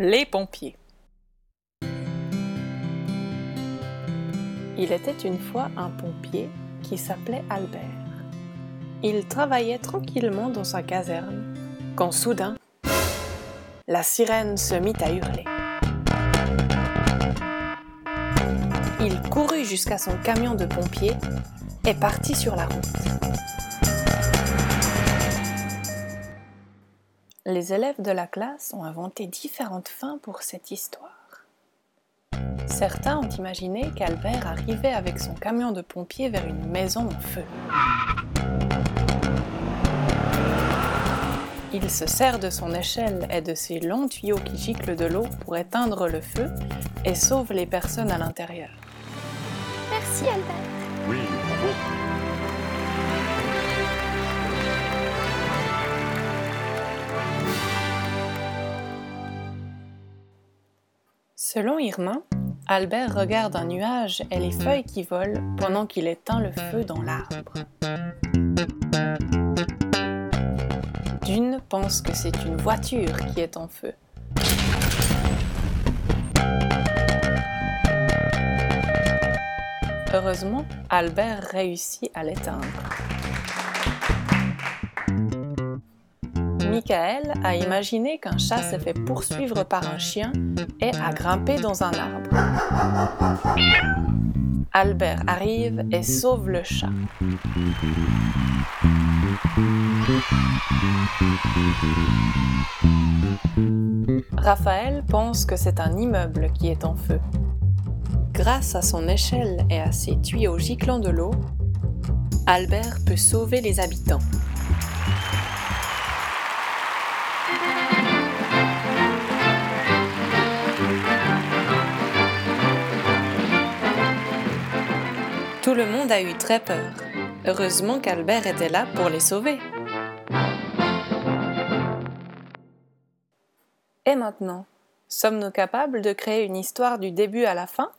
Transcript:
Les pompiers. Il était une fois un pompier qui s'appelait Albert. Il travaillait tranquillement dans sa caserne quand soudain, la sirène se mit à hurler. Il courut jusqu'à son camion de pompiers et partit sur la route. Les élèves de la classe ont inventé différentes fins pour cette histoire. Certains ont imaginé qu'Albert arrivait avec son camion de pompiers vers une maison en feu. Il se sert de son échelle et de ses longs tuyaux qui giclent de l'eau pour éteindre le feu et sauve les personnes à l'intérieur. Merci Albert. Oui, bravo. Selon Irma, Albert regarde un nuage et les feuilles qui volent pendant qu'il éteint le feu dans l'arbre. Dune pense que c'est une voiture qui est en feu. Heureusement, Albert réussit à l'éteindre. Michael a imaginé qu'un chat s'est fait poursuivre par un chien et a grimpé dans un arbre. Albert arrive et sauve le chat. Raphaël pense que c'est un immeuble qui est en feu. Grâce à son échelle et à ses tuyaux giclant de l'eau, Albert peut sauver les habitants. Tout le monde a eu très peur. Heureusement qu'Albert était là pour les sauver. Et maintenant, sommes-nous capables de créer une histoire du début à la fin?